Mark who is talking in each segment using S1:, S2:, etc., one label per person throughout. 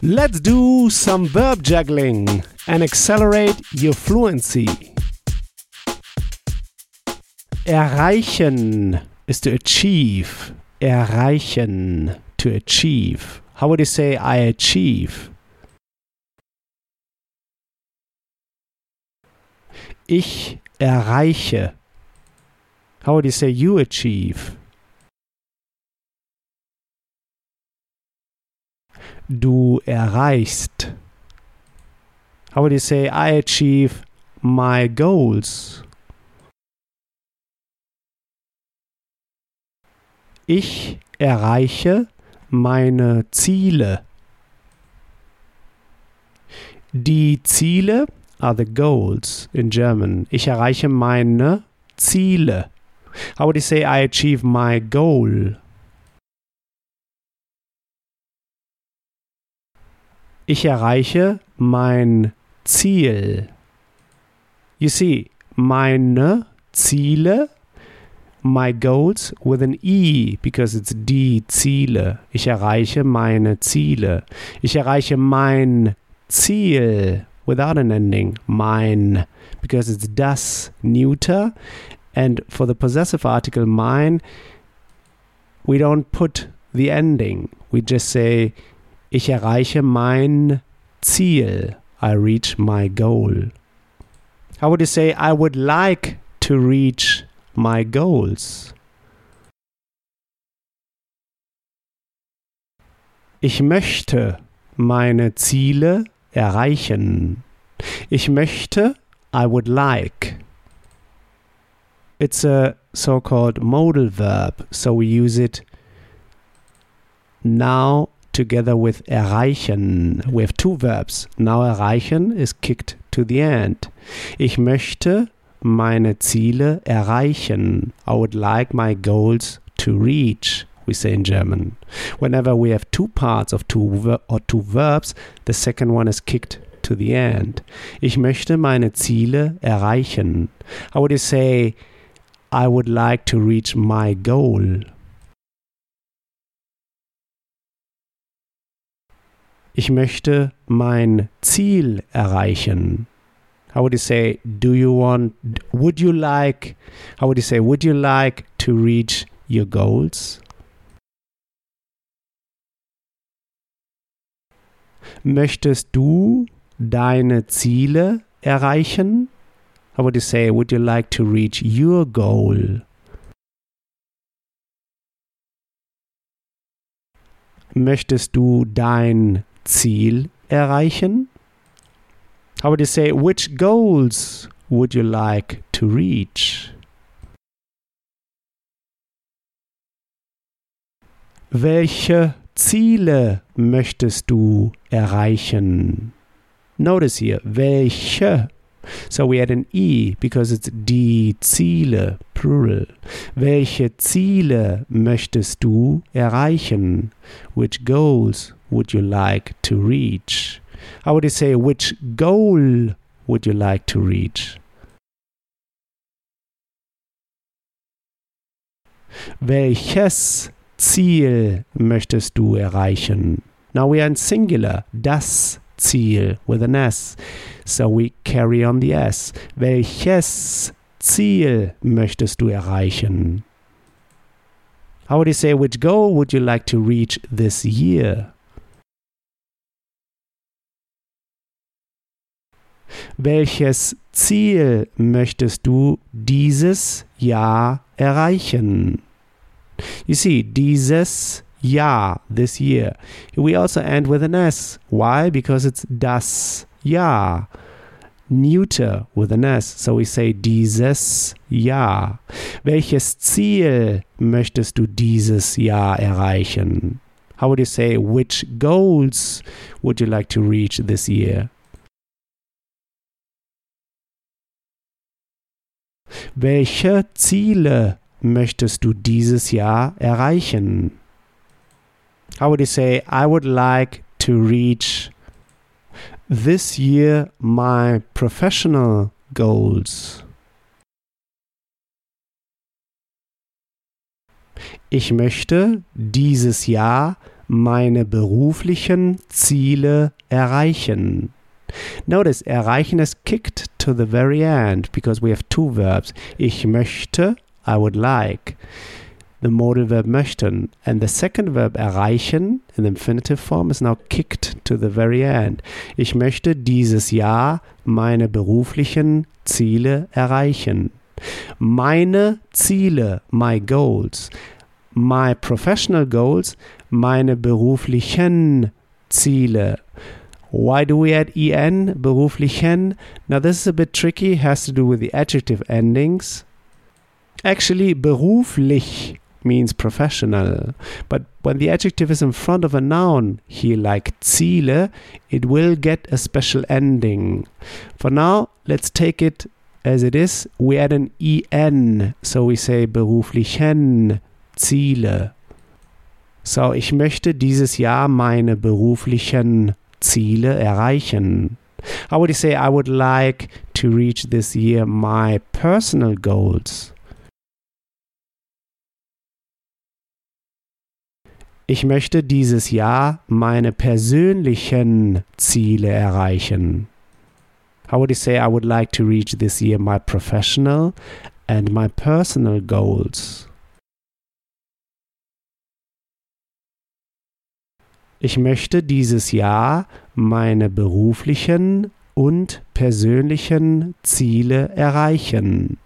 S1: Let's do some verb juggling and accelerate your fluency. Erreichen is to achieve. Erreichen, to achieve. How would you say I achieve? Ich erreiche. How would you say you achieve? Du erreichst. How would you say I achieve my goals? Ich erreiche meine Ziele. Die Ziele are the goals in German. Ich erreiche meine Ziele. How would you say I achieve my goal? Ich erreiche mein Ziel. You see, meine Ziele, my goals with an E because it's die Ziele. Ich erreiche meine Ziele. Ich erreiche mein Ziel without an ending. Mein because it's das neuter and for the possessive article mine we don't put the ending. We just say ich erreiche mein Ziel. I reach my goal. How would you say I would like to reach my goals? Ich möchte meine Ziele erreichen. Ich möchte, I would like. It's a so called modal verb, so we use it now together with erreichen. We have two verbs. Now erreichen is kicked to the end. Ich möchte meine Ziele erreichen. I would like my goals to reach. We say in German. Whenever we have two parts of two or two verbs, the second one is kicked to the end. Ich möchte meine Ziele erreichen. How would you say I would like to reach my goal? Ich möchte mein Ziel erreichen. How would you say, do you want, would you like, how would you say, would you like to reach your goals? Möchtest du deine Ziele erreichen? How would you say, would you like to reach your goal? Möchtest du dein Ziel erreichen? How would you say, which goals would you like to reach? Welche Ziele möchtest du erreichen? Notice here, welche. So we add an E because it's die Ziele, plural. Welche Ziele möchtest du erreichen? Which goals would you like to reach? How would you say, which goal would you like to reach? Welches Ziel möchtest du erreichen? Now we are in singular, das Ziel with an S. So we carry on the S. Welches Ziel möchtest du erreichen? How would you say, which goal would you like to reach this year? Welches Ziel möchtest du dieses Jahr erreichen? You see, dieses Jahr, this year. We also end with an S. Why? Because it's das Jahr. Neuter with an S. So we say dieses Jahr. Welches Ziel möchtest du dieses Jahr erreichen? How would you say, which goals would you like to reach this year? Welche Ziele möchtest du dieses Jahr erreichen? How would you say, I would like to reach this year my professional goals? Ich möchte dieses Jahr meine beruflichen Ziele erreichen. Notice erreichen is kicked to the very end because we have two verbs. Ich möchte, I would like. The modal verb möchten. And the second verb erreichen in the infinitive form is now kicked to the very end. Ich möchte dieses Jahr meine beruflichen Ziele erreichen. Meine Ziele, my goals. My professional goals, meine beruflichen Ziele. Why do we add en, beruflichen? Now this is a bit tricky, has to do with the adjective endings. Actually, beruflich means professional, but when the adjective is in front of a noun, here like Ziele, it will get a special ending. For now, let's take it as it is. We add an en, so we say beruflichen Ziele. So, ich möchte dieses Jahr meine beruflichen Ziele erreichen. How would you say, I would like to reach this year my personal goals? Ich möchte dieses Jahr meine persönlichen Ziele erreichen. How would you say, I would like to reach this year my professional and my personal goals? Ich möchte dieses Jahr meine beruflichen und persönlichen Ziele erreichen.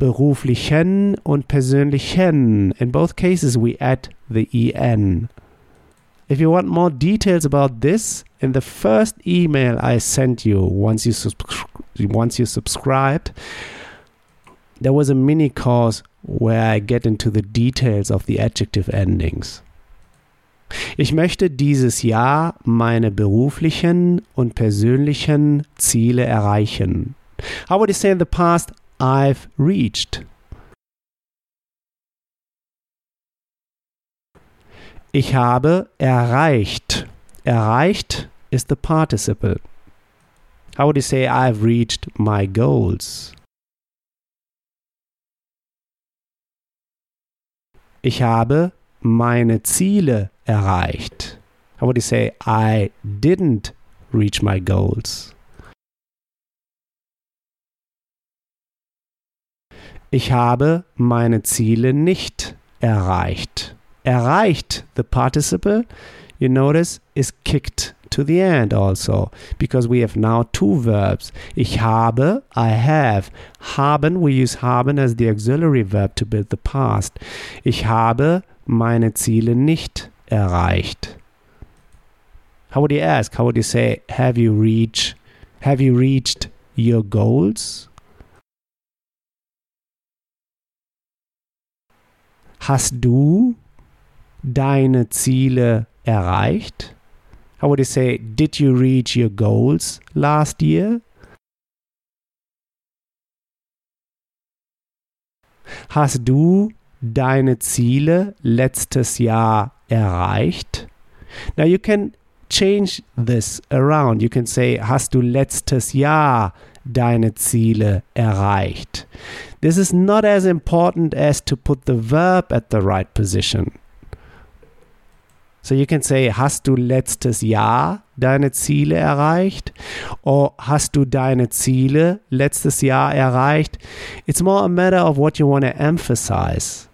S1: Beruflichen und persönlichen. In both cases we add the en. If you want more details about this, in the first email I sent you once you once you subscribed, there was a mini course where I get into the details of the adjective endings. Ich möchte dieses Jahr meine beruflichen und persönlichen Ziele erreichen. How would you say in the past, I've reached? Ich habe erreicht. Erreicht is the participle. How would you say I've reached my goals? Ich habe meine Ziele erreicht. How would you say, I didn't reach my goals? Ich habe meine Ziele nicht erreicht. Erreicht, the participle, you notice, is kicked to the end also because we have now two verbs. Ich habe, I have. Haben, we use haben as the auxiliary verb to build the past. Ich habe meine Ziele nicht erreicht. How would you ask? How would you say, have you reached, have you reached your goals? Hast du deine Ziele erreicht? How would you say, did you reach your goals last year? Hast du deine Ziele letztes Jahr erreicht? Now you can change this around. You can say, hast du letztes Jahr deine Ziele erreicht? This is not as important as to put the verb at the right position. So you can say, hast du letztes Jahr deine Ziele erreicht? Or hast du deine Ziele letztes Jahr erreicht? It's more a matter of what you want to emphasize.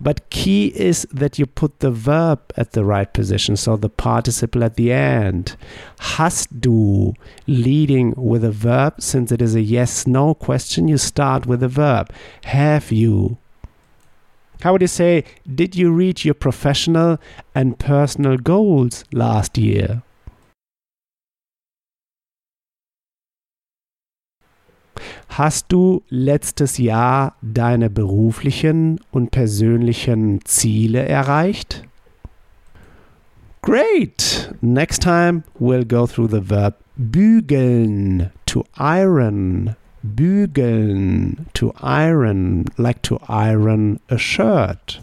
S1: But key is that you put the verb at the right position, so the participle at the end. Hast du leading with a verb, since it is a yes no question, you start with a verb. Have you? How would you say, did you reach your professional and personal goals last year? Hast du letztes Jahr deine beruflichen und persönlichen Ziele erreicht? Great! Next time we'll go through the verb bügeln, to iron. Bügeln, to iron, like to iron a shirt.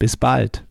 S1: Bis bald.